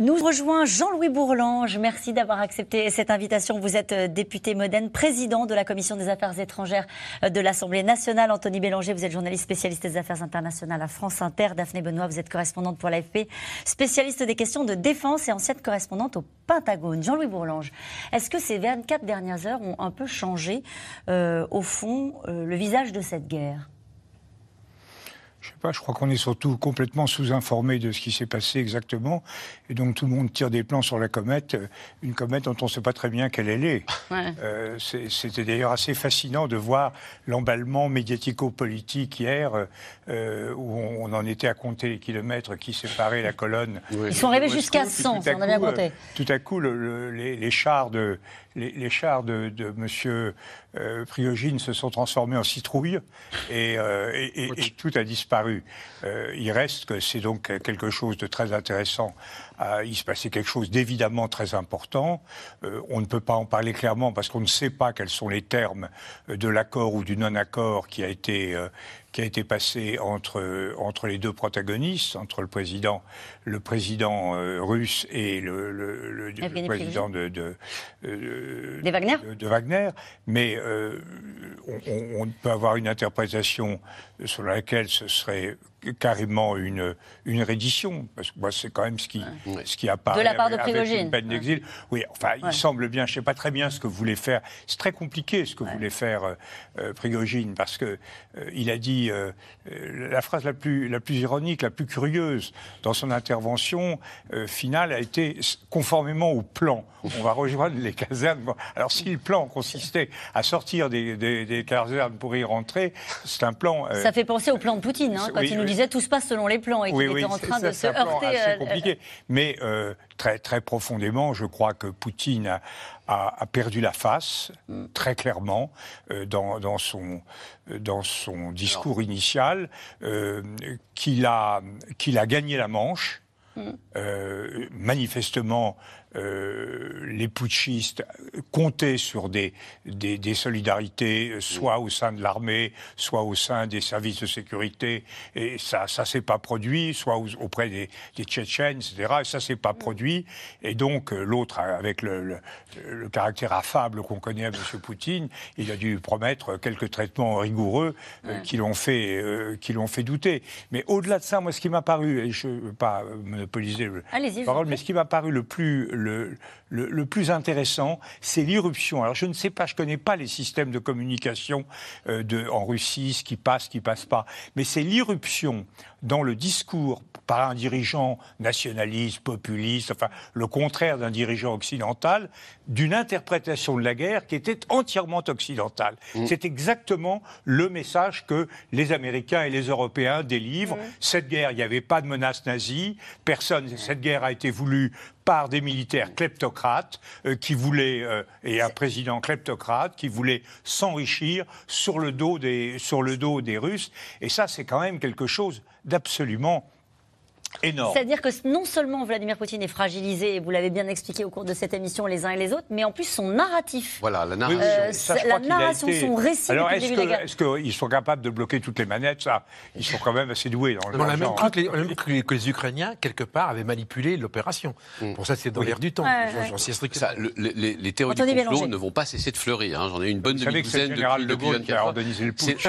Nous rejoint Jean-Louis Bourlange. Merci d'avoir accepté cette invitation. Vous êtes euh, député modène, président de la Commission des affaires étrangères euh, de l'Assemblée nationale. Anthony Bélanger, vous êtes journaliste spécialiste des affaires internationales à France Inter. Daphné Benoît, vous êtes correspondante pour l'AFP, spécialiste des questions de défense et ancienne correspondante au Pentagone. Jean-Louis Bourlange, est-ce que ces 24 dernières heures ont un peu changé, euh, au fond, le visage de cette guerre? Pas, je crois qu'on est surtout complètement sous-informé de ce qui s'est passé exactement. Et donc tout le monde tire des plans sur la comète, euh, une comète dont on ne sait pas très bien quelle elle est. Euh, c'était d'ailleurs assez fascinant de voir l'emballement médiatico-politique hier, euh, où on, en était à compter les kilomètres qui séparaient la colonne. Ils sont arrivés jusqu'à 100, on a bien compté. tout à coup, les, chars de, les, chars de, de M. Priogine se sont transformés en citrouilles et, et tout a disparu euh, il reste que c'est donc quelque chose de très intéressant. il se passait quelque chose d'évidemment très important. Euh, on ne peut pas en parler clairement parce qu'on ne sait pas quels sont les termes de l'accord ou du non-accord qui a été euh, qui a été passé entre, entre les deux protagonistes, entre le président, le président russe et le, le, président de, de, Wagner. de, Wagner. Mais on, peut avoir une interprétation sur laquelle ce serait carrément une, une reddition, parce que moi, c'est quand même ce qui, ce qui apparaît. De la part de Prigogine. peine d'exil. Oui, enfin, il semble bien, je ne sais pas très bien ce que voulait faire. C'est très compliqué ce que voulait faire euh, euh, Prigogine, parce que euh, il a dit la phrase la plus, la plus ironique, la plus curieuse dans son intervention finale a été conformément au plan. On va rejoindre les casernes. Alors, si le plan consistait à sortir des, des, casernes pour y rentrer, c'est un plan. Ça fait penser au plan de Poutine, hein, quand il nous disait tout se passe selon les plans et qu'il était en train de se heurter. C'est euh, compliqué. Mais euh, très, très profondément, je crois que Poutine a, perdu la face, mm. très clairement, euh, dans, dans, son, dans son discours initial, qu'il a, qu'il a gagné la Manche. Mm. manifestement, euh, les putschistes comptaient sur des, des, solidarités, soit au sein de l'armée, soit au sein des services de sécurité, et ça ça s'est pas produit, soit auprès des, des Tchétchènes, etc. Et ça s'est pas produit. Et donc euh, l'autre, avec le, le, caractère affable qu'on connaît à M. Poutine, il a dû promettre quelques traitements rigoureux euh, qui l'ont fait, qui l'ont fait douter. Mais au-delà de ça, moi, ce qui m'a paru, et je ne veux pas monopoliser la parole, mais ce qui m'a paru le plus le, le, plus intéressant, c'est l'irruption. Alors je ne sais pas, je ne connais pas les systèmes de communication euh, de, en Russie, ce qui passe, ce qui passe pas, mais c'est l'irruption dans le discours par un dirigeant nationaliste, populiste, enfin le contraire d'un dirigeant occidental, d'une interprétation de la guerre qui était entièrement occidentale. Mmh. C'est exactement le message que les Américains et les Européens délivrent. Mmh. Cette guerre, il n'y avait pas de menace nazie, personne, cette guerre a été voulue par des militaires kleptocrates euh, qui voulaient, euh, et un président kleptocrate qui voulait s'enrichir sur, le dos des, sur le dos des Russes. Et ça, c'est quand même quelque chose d'absolument c'est-à-dire que non seulement Vladimir Poutine est fragilisé, et vous l'avez bien expliqué au cours de cette émission les uns et les autres, mais en plus son narratif. Voilà, la narration. Euh, la narration, son récit. Alors est-ce qu'ils sont capables de bloquer toutes les manettes? Ça, ils sont quand même assez doués dans le On a même cru que les, que les, Ukrainiens, quelque part, avaient manipulé l'opération. Mm. Pour ça, c'est dans l'air du temps. Les, les, théories du complot ne vont pas cesser de fleurir. Hein. J'en ai une bonne demi-douzaine depuis, de Gaulle qui a organisé le putsch.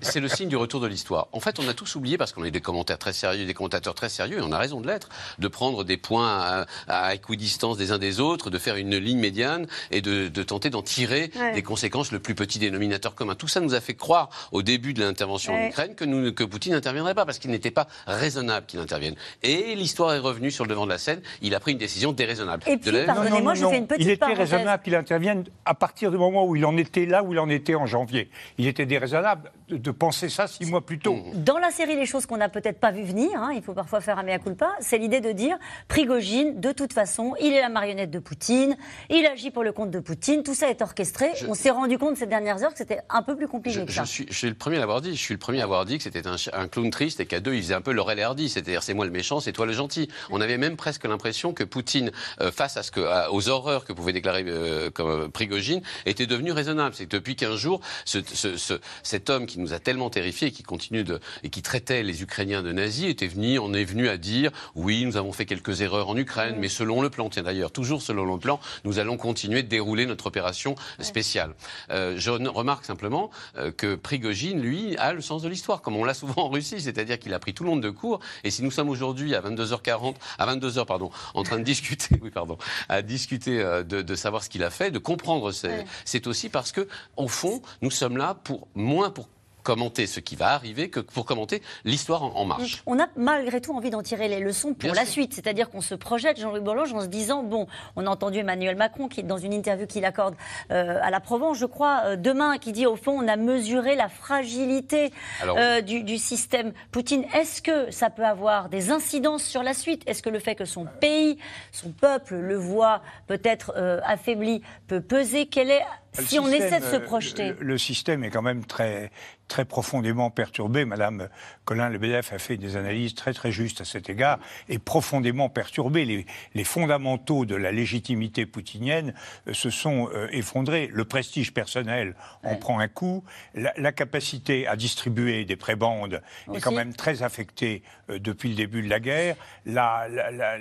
C'est le signe du retour de l'histoire. En fait, on a tous oublié, parce qu'on a eu des commentaires très sérieux, des commentateurs très sérieux, et on a raison de l'être, de prendre des points à, équidistance des uns des autres, de faire une ligne médiane et de, tenter d'en tirer des conséquences le plus petit dénominateur commun. Tout ça nous a fait croire au début de l'intervention en Ukraine que, que Poutine n'interviendrait pas parce qu'il n'était pas raisonnable qu'il intervienne. Et l'histoire est revenue sur le devant de la scène. Il a pris une décision déraisonnable. Et puis, pardonnez-moi, je fais une petite Il était raisonnable qu'il intervienne à partir du moment où il en était là où il en était en janvier. Il était déraisonnable de, penser ça six mois plus tôt. Dans la série Les choses qu'on n'a peut-être pas vu venir, revenir, hein, il faut parfois faire un mea culpa, c'est l'idée de dire Prigogine, de toute façon, il est la marionnette de Poutine, il agit pour le compte de Poutine, tout ça est orchestré. On s'est rendu compte ces dernières heures que c'était un peu plus compliqué Je, que je ça. suis, je suis le premier à l'avoir dit. Je suis le premier à avoir dit que c'était un, un clown triste et qu'à deux, il faisait un peu Laurel et Hardy. C'est-à-dire, c'est moi le méchant, c'est toi le gentil. On avait même presque l'impression que Poutine, euh, face à ce que, à- aux horreurs que pouvait déclarer euh, comme euh, Prigogine, était devenu raisonnable. C'est que depuis 15 jours, ce, ce- ce- cet homme qui nous a tellement terrifiés et qui continue de, et qui traitait les Ukrainiens de nazis était venu, on est venu à dire, oui, nous avons fait quelques erreurs en Ukraine, mais selon le plan, tiens d'ailleurs, toujours selon le plan, nous allons continuer de dérouler notre opération spéciale. Euh, je remarque simplement euh, que Prigogine, lui, a le sens de l'histoire, comme on l'a souvent en Russie, c'est-à-dire qu'il a pris tout le monde de court. Et si nous sommes aujourd'hui à 22h40, à 22h pardon, en train de discuter, oui pardon, à discuter euh, de, de savoir ce qu'il a fait, de comprendre, c'est Ouais. c'est aussi parce que au fond, nous sommes là pour moins pour commenter ce qui va arriver que pour commenter l'histoire en, en marche. On a malgré tout envie d'en tirer les leçons pour Bien la sûr. suite. C'est-à-dire qu'on se projette, Jean-Louis Bourlange, en se disant bon, on a entendu Emmanuel Macron qui, dans une interview qu'il accorde euh, à la Provence, je crois, euh, demain, qui dit au fond, on a mesuré la fragilité Alors, euh, du, du système Poutine. Est-ce que ça peut avoir des incidences sur la suite? Est-ce que le fait que son pays, son peuple le voit peut-être affaibli peut peser? Quel est Si on essaie de se euh, projeter Le, le système est quand même très, très profondément perturbé. Madame Colin Lebedev a fait des analyses très très justes à cet égard. Et profondément perturbé. Les, les fondamentaux de la légitimité poutinienne euh, se sont euh, effondrés. Le prestige personnel en prend un coup. La, la capacité à distribuer des prébandes est quand même très affectée depuis le début de la guerre. La- la-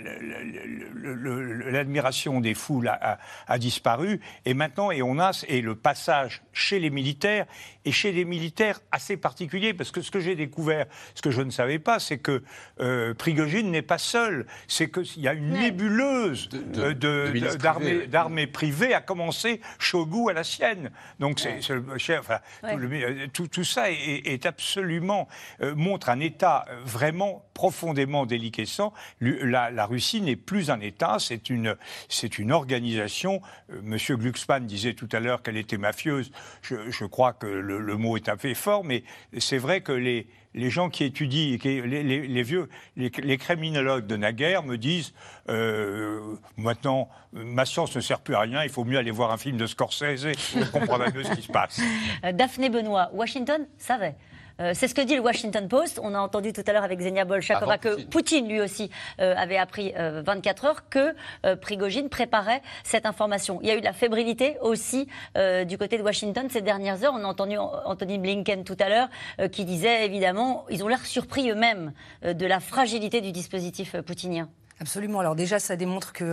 L'admiration des foules a, a- a disparu. Et maintenant, et on a et le passage chez les militaires et chez des militaires assez particuliers, parce que ce que j'ai découvert, ce que je ne savais pas, c'est que euh, Prigogine n'est pas seul. C'est qu'il y a une nébuleuse De- de- de de- milices d'armées privées, à commencer Shogu à la sienne. Donc c'est enfin, Ouais. tout, le- tout- tout ça est, est absolument euh, montre un État vraiment profondément déliquescent. La, Russie n'est plus un État, c'est une organisation. Euh, Monsieur Glucksmann disait tout à l'heure qu'elle était mafieuse. Je, crois que le, mot est un peu fort, mais c'est vrai que les gens qui étudient, les, vieux, les, criminologues de naguère me disent euh, maintenant, ma science ne sert plus à rien, il faut mieux aller voir un film de Scorsese pour comprendre peu ce qui se passe. Daphné Benoît, Washington savait. Euh, c'est ce que dit le Washington Post. On a entendu tout à l'heure avec Zenia Bolshakova que Poutine. Poutine, lui aussi, euh, avait appris euh, 24 heures que euh, Prigogine préparait cette information. Il y a eu de la fébrilité aussi euh, du côté de Washington ces dernières heures. On a entendu An- Anthony Blinken tout à l'heure euh, qui disait évidemment, ils ont l'air surpris eux-mêmes euh, de la fragilité du dispositif euh, poutinien. Absolument. Alors déjà, ça démontre que,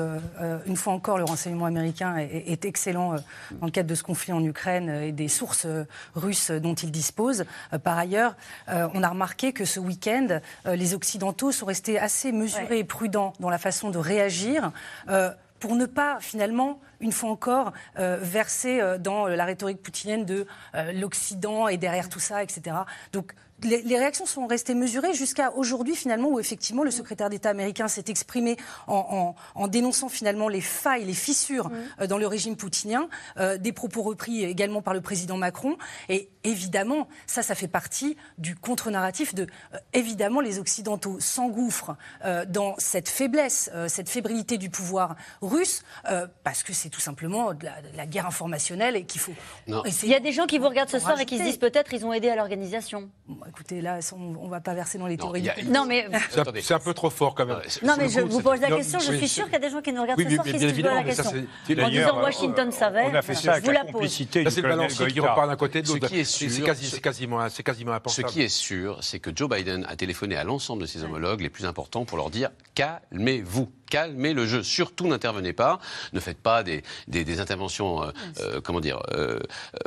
euh, une fois encore, le renseignement américain est, est excellent euh, dans le cadre de ce conflit en Ukraine euh, et des sources russes dont il dispose. Par ailleurs, on a remarqué que ce week-end, les Occidentaux sont restés assez mesurés Ouais. et prudents dans la façon de réagir. euh, pour ne pas finalement, une fois encore, euh, verser euh, dans la rhétorique poutinienne de euh, l'Occident et derrière tout ça, etc. Donc les, les réactions sont restées mesurées jusqu'à aujourd'hui finalement où effectivement le secrétaire d'État américain s'est exprimé en, en- en dénonçant finalement les failles, les fissures euh, dans le régime poutinien, euh, des propos repris également par le président Macron. Et évidemment, ça, ça fait partie du contre-narratif de euh, évidemment les Occidentaux s'engouffrent euh, dans cette faiblesse, euh, cette fébrilité du pouvoir russe euh, parce que c'est tout simplement de la, de la guerre informationnelle et qu'il faut Il y a des gens qui vous regardent ce soir et qui se rajouter. disent peut-être ils ont aidé à l'organisation. Bon, écoutez, là, on ne va pas verser dans les théories. a- Non mais C'est un- peu trop fort quand même. Non, mais je coup, vous pose la question. Je suis sûre qu'il y a des gens qui nous regardent Oui, ce soir qui se posent la question. En disant Washington savait. On a fait ça avec Je vous la complicité c'est le balancier qui repart d'un côté de l'autre. C'est- sûr, C'est quasi- ce- c'est quasiment, c'est quasiment Ce qui est sûr, c'est que Joe Biden a téléphoné à l'ensemble de ses homologues les plus importants pour leur dire calmez-vous, calmez le jeu. Surtout n'intervenez pas, ne faites pas des, des- des interventions, euh, euh, comment dire, euh,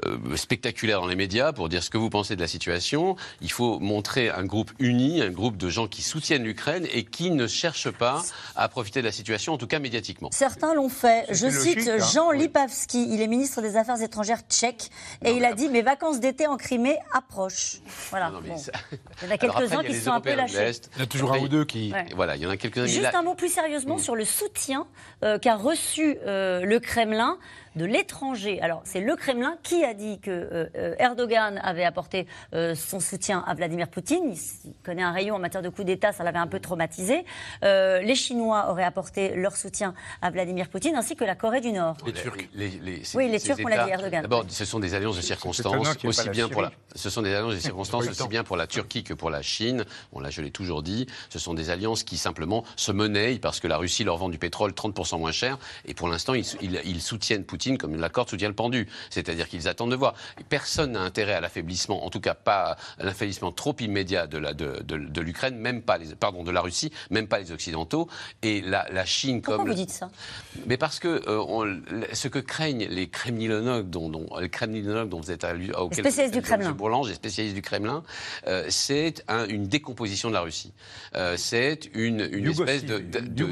euh, spectaculaires dans les médias pour dire ce que vous pensez de la situation. Il faut montrer un groupe uni, un groupe de gens qui soutiennent l'Ukraine et qui ne cherchent pas à profiter de la situation, en tout cas médiatiquement. Certains l'ont fait. Je cite logique, hein. Jean Oui. Lipavsky, il est ministre des Affaires étrangères tchèque, et il a dit Mes vacances d'été en Crimée approchent. Voilà. Non, mais Bon. ça- Il y en a quelques-uns qui se sont un peu lâchés. Il y en a toujours un ou deux qui. Ouais. Voilà, il y en a quelques-uns. Juste là- un mot plus sérieusement sur le soutien euh, qu'a reçu euh, le Kremlin de l'étranger. Alors, c'est le Kremlin qui a dit que euh, euh, Erdogan avait apporté euh, son soutien à Vladimir Poutine. Il, connaît un rayon en matière de coup d'État, ça l'avait un peu traumatisé. les Chinois auraient apporté leur soutien à Vladimir Poutine, ainsi que la Corée du Nord. Les Turcs. oui, les Turcs, on l'a dit, Erdogan. D'abord, ce sont des alliances de circonstances, aussi bien pour la, ce sont des alliances de circonstances aussi bien pour la Turquie que pour la Chine. Bon, là, je l'ai toujours dit. Ce sont des alliances qui simplement se monnaient parce que la Russie leur vend du pétrole 30% moins cher. Et pour l'instant, ils, ils, soutiennent Poutine comme la corde soutient le pendu. C'est-à-dire qu'ils attendent de voir. personne n'a intérêt à l'affaiblissement, en tout cas pas à l'affaiblissement trop immédiat de, la, de, de, l'Ukraine, même pas les, pardon, de la Russie, même pas les Occidentaux. Et la, la Chine Pourquoi comme. vous dites ça? Mais parce que euh, ce que craignent les kremlinologues dont, dont, les kremlinologues dont vous êtes auquel spécialistes du Kremlin. Bourlange, les spécialistes du Kremlin, euh, c'est une décomposition de la Russie. Euh, c'est une, une espèce de, de, de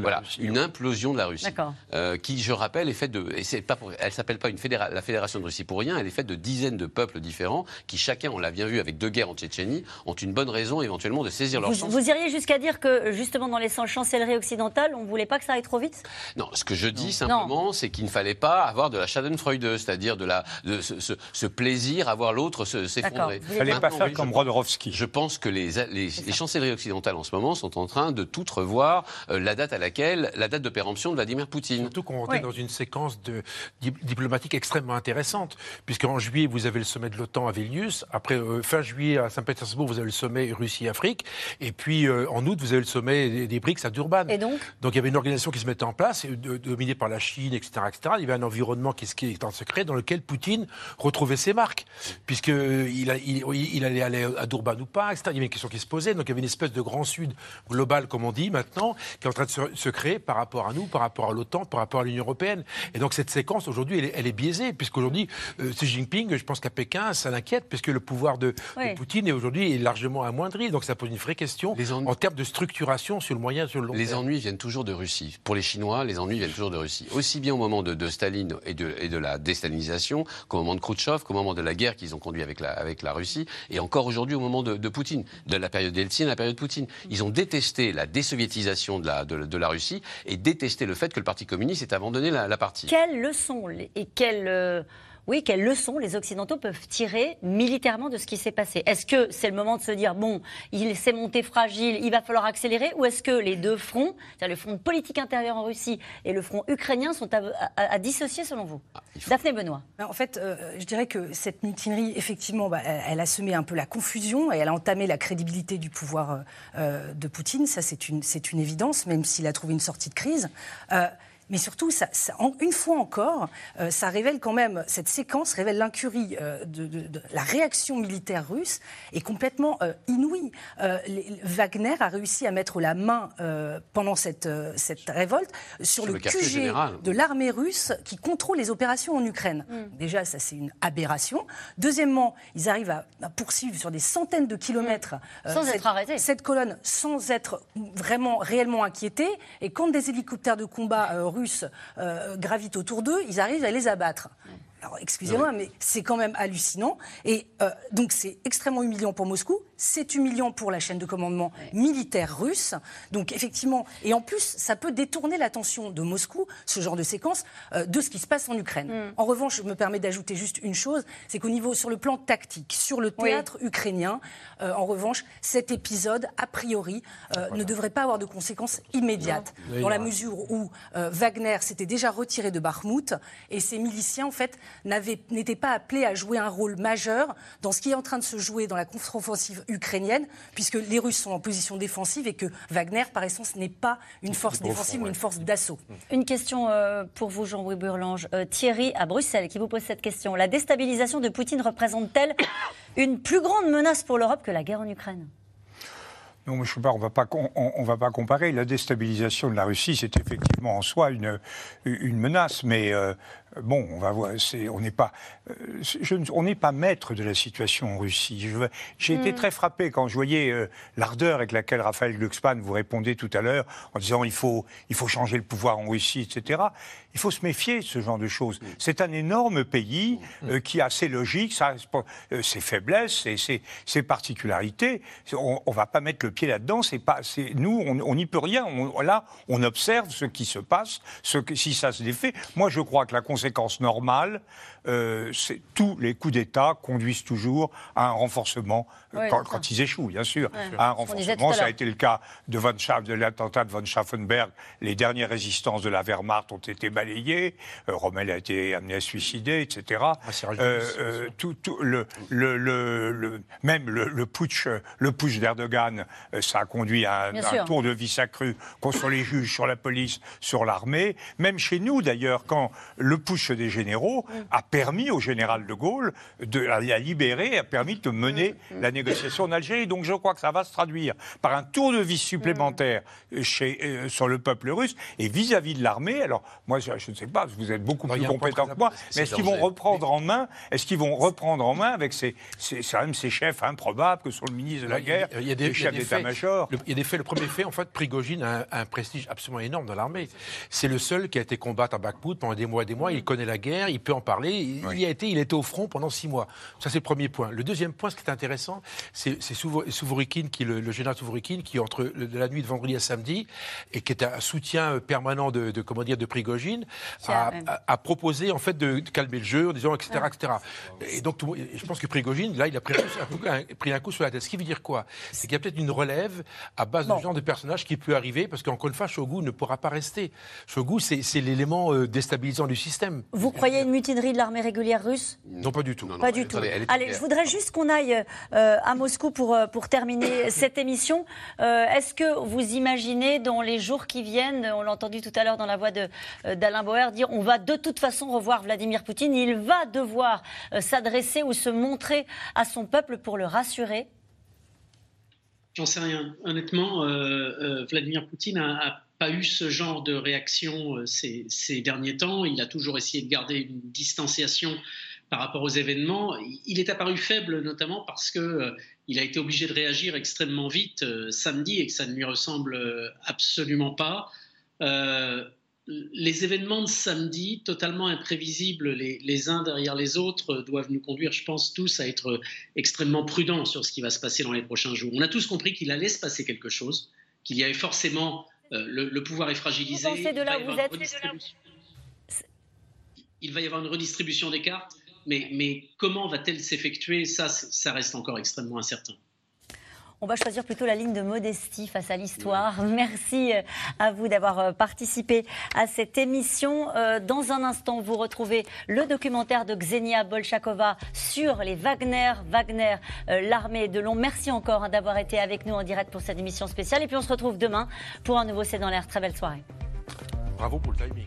voilà, une implosion de la Russie, euh, qui, je rappelle, est faite de, et c'est pas pour, elle s'appelle pas une la fédération de Russie pour rien, elle est faite de dizaines de peuples différents qui chacun, on l'a bien vu avec deux guerres en Tchétchénie, ont une bonne raison éventuellement de saisir leur vous, chance. Vous iriez jusqu'à dire que justement dans les chancelleries occidentales, on voulait pas que ça aille trop vite? Non, ce que je dis simplement, c'est qu'il ne fallait pas avoir de la Schadenfreude, c'est-à-dire de la, de ce, plaisir à voir l'autre s'effondrer. Il ne fallait pas faire comme Brodowski. Je pense que les, les, chancelleries occidentales en ce moment sont en train de toutes revoir euh, la date à laquelle, la date de péremption de Vladimir Poutine. Surtout qu'on est dans une séquence de, diplomatique extrêmement intéressante, puisqu'en juillet, vous avez le sommet de l'OTAN à Vilnius, après, euh, fin juillet, à Saint-Pétersbourg, vous avez le sommet Russie-Afrique, et puis euh, en août, vous avez le sommet des, BRICS à Durban. Et donc? Donc il y avait une organisation qui se mettait en place, dominée par la Chine, etc., etc. Il y avait un environnement qui, qui est en secret, dans lequel Poutine retrouvait ses marques, puisqu'il il, il, allait aller à Durban ou pas, etc. Il y avait une question qui se posait, donc il y avait une espèce de grand sud global, comme on dit maintenant, qui est en train de se, créer par rapport à nous, par rapport à l'OTAN, par rapport à l'Union européenne. Et donc cette séquence, aujourd'hui, elle, elle, est biaisée, puisqu'aujourd'hui, euh, Xi Jinping, je pense qu'à Pékin, ça l'inquiète, puisque le pouvoir de, Poutine est aujourd'hui largement amoindri. Donc ça pose une vraie question en termes de structuration sur le moyen sur le long les terme. Les ennuis viennent toujours de Russie. Pour les Chinois, les ennuis viennent toujours de Russie. Aussi bien au moment de, Staline et de, et de la déstalinisation qu'au moment de Khrouchtchev, qu'au moment de la guerre qu'ils ont conduit avec la, avec la Russie, et encore aujourd'hui au moment de, de Poutine, de la période d'Eltsine à la période Poutine. Ils ont détesté la désoviétisation de la, de, la Russie et détesté le fait que le Parti communiste ait abandonné la, partie. Quelles leçons et quelles euh, oui, quelles leçons les Occidentaux peuvent tirer militairement de ce qui s'est passé? Est-ce que c'est le moment de se dire, bon, il s'est monté fragile, il va falloir accélérer? Ou est-ce que les deux fronts, c'est-à-dire le front politique intérieur en Russie et le front ukrainien, sont à, dissocier selon vous? Ah, Daphné Benoît. Ben, en fait, euh, je dirais que cette mutinerie, effectivement, bah, elle, a semé un peu la confusion et elle a entamé la crédibilité du pouvoir euh, euh, de Poutine. Ça, c'est une, une évidence, même s'il a trouvé une sortie de crise mais surtout, ça, une fois encore, euh, ça révèle quand même, cette séquence révèle l'incurie euh, de, la réaction militaire russe est complètement euh, inouïe. Wagner a réussi à mettre la main pendant cette, cette révolte sur, le, QG de l'armée russe qui contrôle les opérations en Ukraine. Mm. Déjà, ça c'est une aberration. Deuxièmement, ils arrivent à, poursuivre sur des centaines de kilomètres sans cette, être arrêtés. cette colonne sans être vraiment réellement inquiétés. Et quand des hélicoptères de combat russes euh, gravitent autour d'eux, ils arrivent à les abattre. Alors, excusez-moi, mais c'est quand même hallucinant. Et euh, donc, c'est extrêmement humiliant pour Moscou. C'est humiliant pour la chaîne de commandement militaire russe. Donc, effectivement, et en plus, ça peut détourner l'attention de Moscou, ce genre de séquence, euh, de ce qui se passe en Ukraine. Mm. En revanche, je me permets d'ajouter juste une chose c'est qu'au niveau, sur le plan tactique, sur le théâtre ukrainien, euh, en revanche, cet épisode, a priori, ne devrait pas avoir de conséquences immédiates. Dans la mesure où Wagner s'était déjà retiré de Bakhmut et ses miliciens, en fait, n'était pas appelé à jouer un rôle majeur dans ce qui est en train de se jouer dans la contre-offensive ukrainienne, puisque les Russes sont en position défensive et que Wagner, par essence, n'est pas une force défensive, mais une force d'assaut. Une question euh, pour vous, Jean-Louis Burlange. Euh, Thierry, à Bruxelles, qui vous pose cette question. La déstabilisation de Poutine représente-t-elle une plus grande menace pour l'Europe que la guerre en Ukraine? Non, je sais pas, on va pas, on, va pas comparer. La déstabilisation de la Russie, c'est effectivement en soi une, une menace, mais euh, bon, on va voir, on n'est pas, on n'est pas maître de la situation en Russie. J'ai été hmm. très frappé quand je voyais l'ardeur avec laquelle Raphaël Glucksmann vous répondait tout à l'heure en disant il faut, il faut changer le pouvoir en Russie, etc. Il faut se méfier de ce genre de choses. Hmm. C'est un énorme pays hmm. qui a ses logiques, ses faiblesses, ses, ses particularités. On, ne va pas mettre le pied là-dedans. C'est pas, nous, on n'y peut rien. là, on observe ce qui se passe, ce si ça se défait. Moi, je crois que la conséquence normale, euh, tous les coups d'État conduisent toujours à un renforcement euh, quand, ils échouent, bien sûr. À un renforcement, ça a été le cas de, von de l'attentat de von Schaffenberg. Les dernières résistances de la Wehrmacht ont été balayées. Euh, Rommel a été amené à se suicider, etc. Ah, tout, le, le, même le, putsch, le putsch d'Erdogan, ça a conduit à un, un tour de vis accru contre les juges, sur la police, sur l'armée. Même chez nous, d'ailleurs, quand le putsch des généraux a permis au général de Gaulle de la libérer, a permis de mener la négociation en Algérie. Donc je crois que ça va se traduire par un tour de vis supplémentaire chez, euh, sur le peuple russe et vis-à-vis de l'armée. Alors moi, je, ne sais pas, vous êtes beaucoup plus compétent que moi, mais est-ce qu'ils vont reprendre en main Est-ce qu'ils vont reprendre en main avec ces, ces, même ces chefs improbables que sont le ministre de la guerre, il y a des, les chefs d'état-major? Il y a des faits. Le premier fait, en fait, Prigogine a un, prestige absolument énorme dans l'armée. C'est le seul qui a été combattre à Bakhmut pendant des mois et des mois. Il connaît la guerre, il peut en parler il, y a été, il était au front pendant six mois. Ça, c'est le premier point. Le deuxième point, ce qui est intéressant, c'est Souvorikine, qui, le, général Souvorikine, qui, entre la nuit de vendredi à samedi, et qui est un soutien permanent de, comment dire, de Prigogine, a, proposé, en fait, de, calmer le jeu en disant, etc., etc. Et donc, je pense que Prigogine, là, il a pris un, coup, sur la tête. Ce qui veut dire quoi? C'est qu'il y a peut-être une relève à base de ce genre de personnage qui peut arriver, parce qu'encore une fois, Shogu ne pourra pas rester. Shogu, c'est l'élément euh, déstabilisant du système. Vous croyez une mutinerie de l'armée régulière russe Non, pas du tout. pas du tout. Allez, je voudrais juste qu'on aille euh, à Moscou pour, euh, pour terminer cette émission. Euh, est-ce que vous imaginez dans les jours qui viennent, on l'a entendu tout à l'heure dans la voix d'Alain Bauer, dire on va de toute façon revoir Vladimir Poutine, il va devoir s'adresser ou se montrer à son peuple pour le rassurer? J'en sais rien. Honnêtement, Vladimir Poutine a pas eu ce genre de réaction euh, ces, derniers temps. Il a toujours essayé de garder une distanciation par rapport aux événements. Il est apparu faible notamment parce que euh, il a été obligé de réagir extrêmement vite euh, samedi et que ça ne lui ressemble absolument pas. les événements de samedi, totalement imprévisibles les, les, uns derrière les autres, doivent nous conduire, je pense, tous à être extrêmement prudents sur ce qui va se passer dans les prochains jours. On a tous compris qu'il allait se passer quelque chose, qu'il y avait forcément euh, le, pouvoir est fragilisé. de là où vous êtes Il va y avoir une redistribution des cartes, mais, mais comment va-t-elle s'effectuer? Ça, ça reste encore extrêmement incertain. On va choisir plutôt la ligne de modestie face à l'histoire. Merci euh, à vous d'avoir euh, participé à cette émission. Dans un instant, vous retrouvez le documentaire de Xenia Bolchakova sur les Wagner, Wagner, l'armée de long. Merci encore hein, d'avoir été avec nous en direct pour cette émission spéciale. Et puis on se retrouve demain pour un nouveau C'est dans l'air. Très belle soirée. Bravo pour le timing.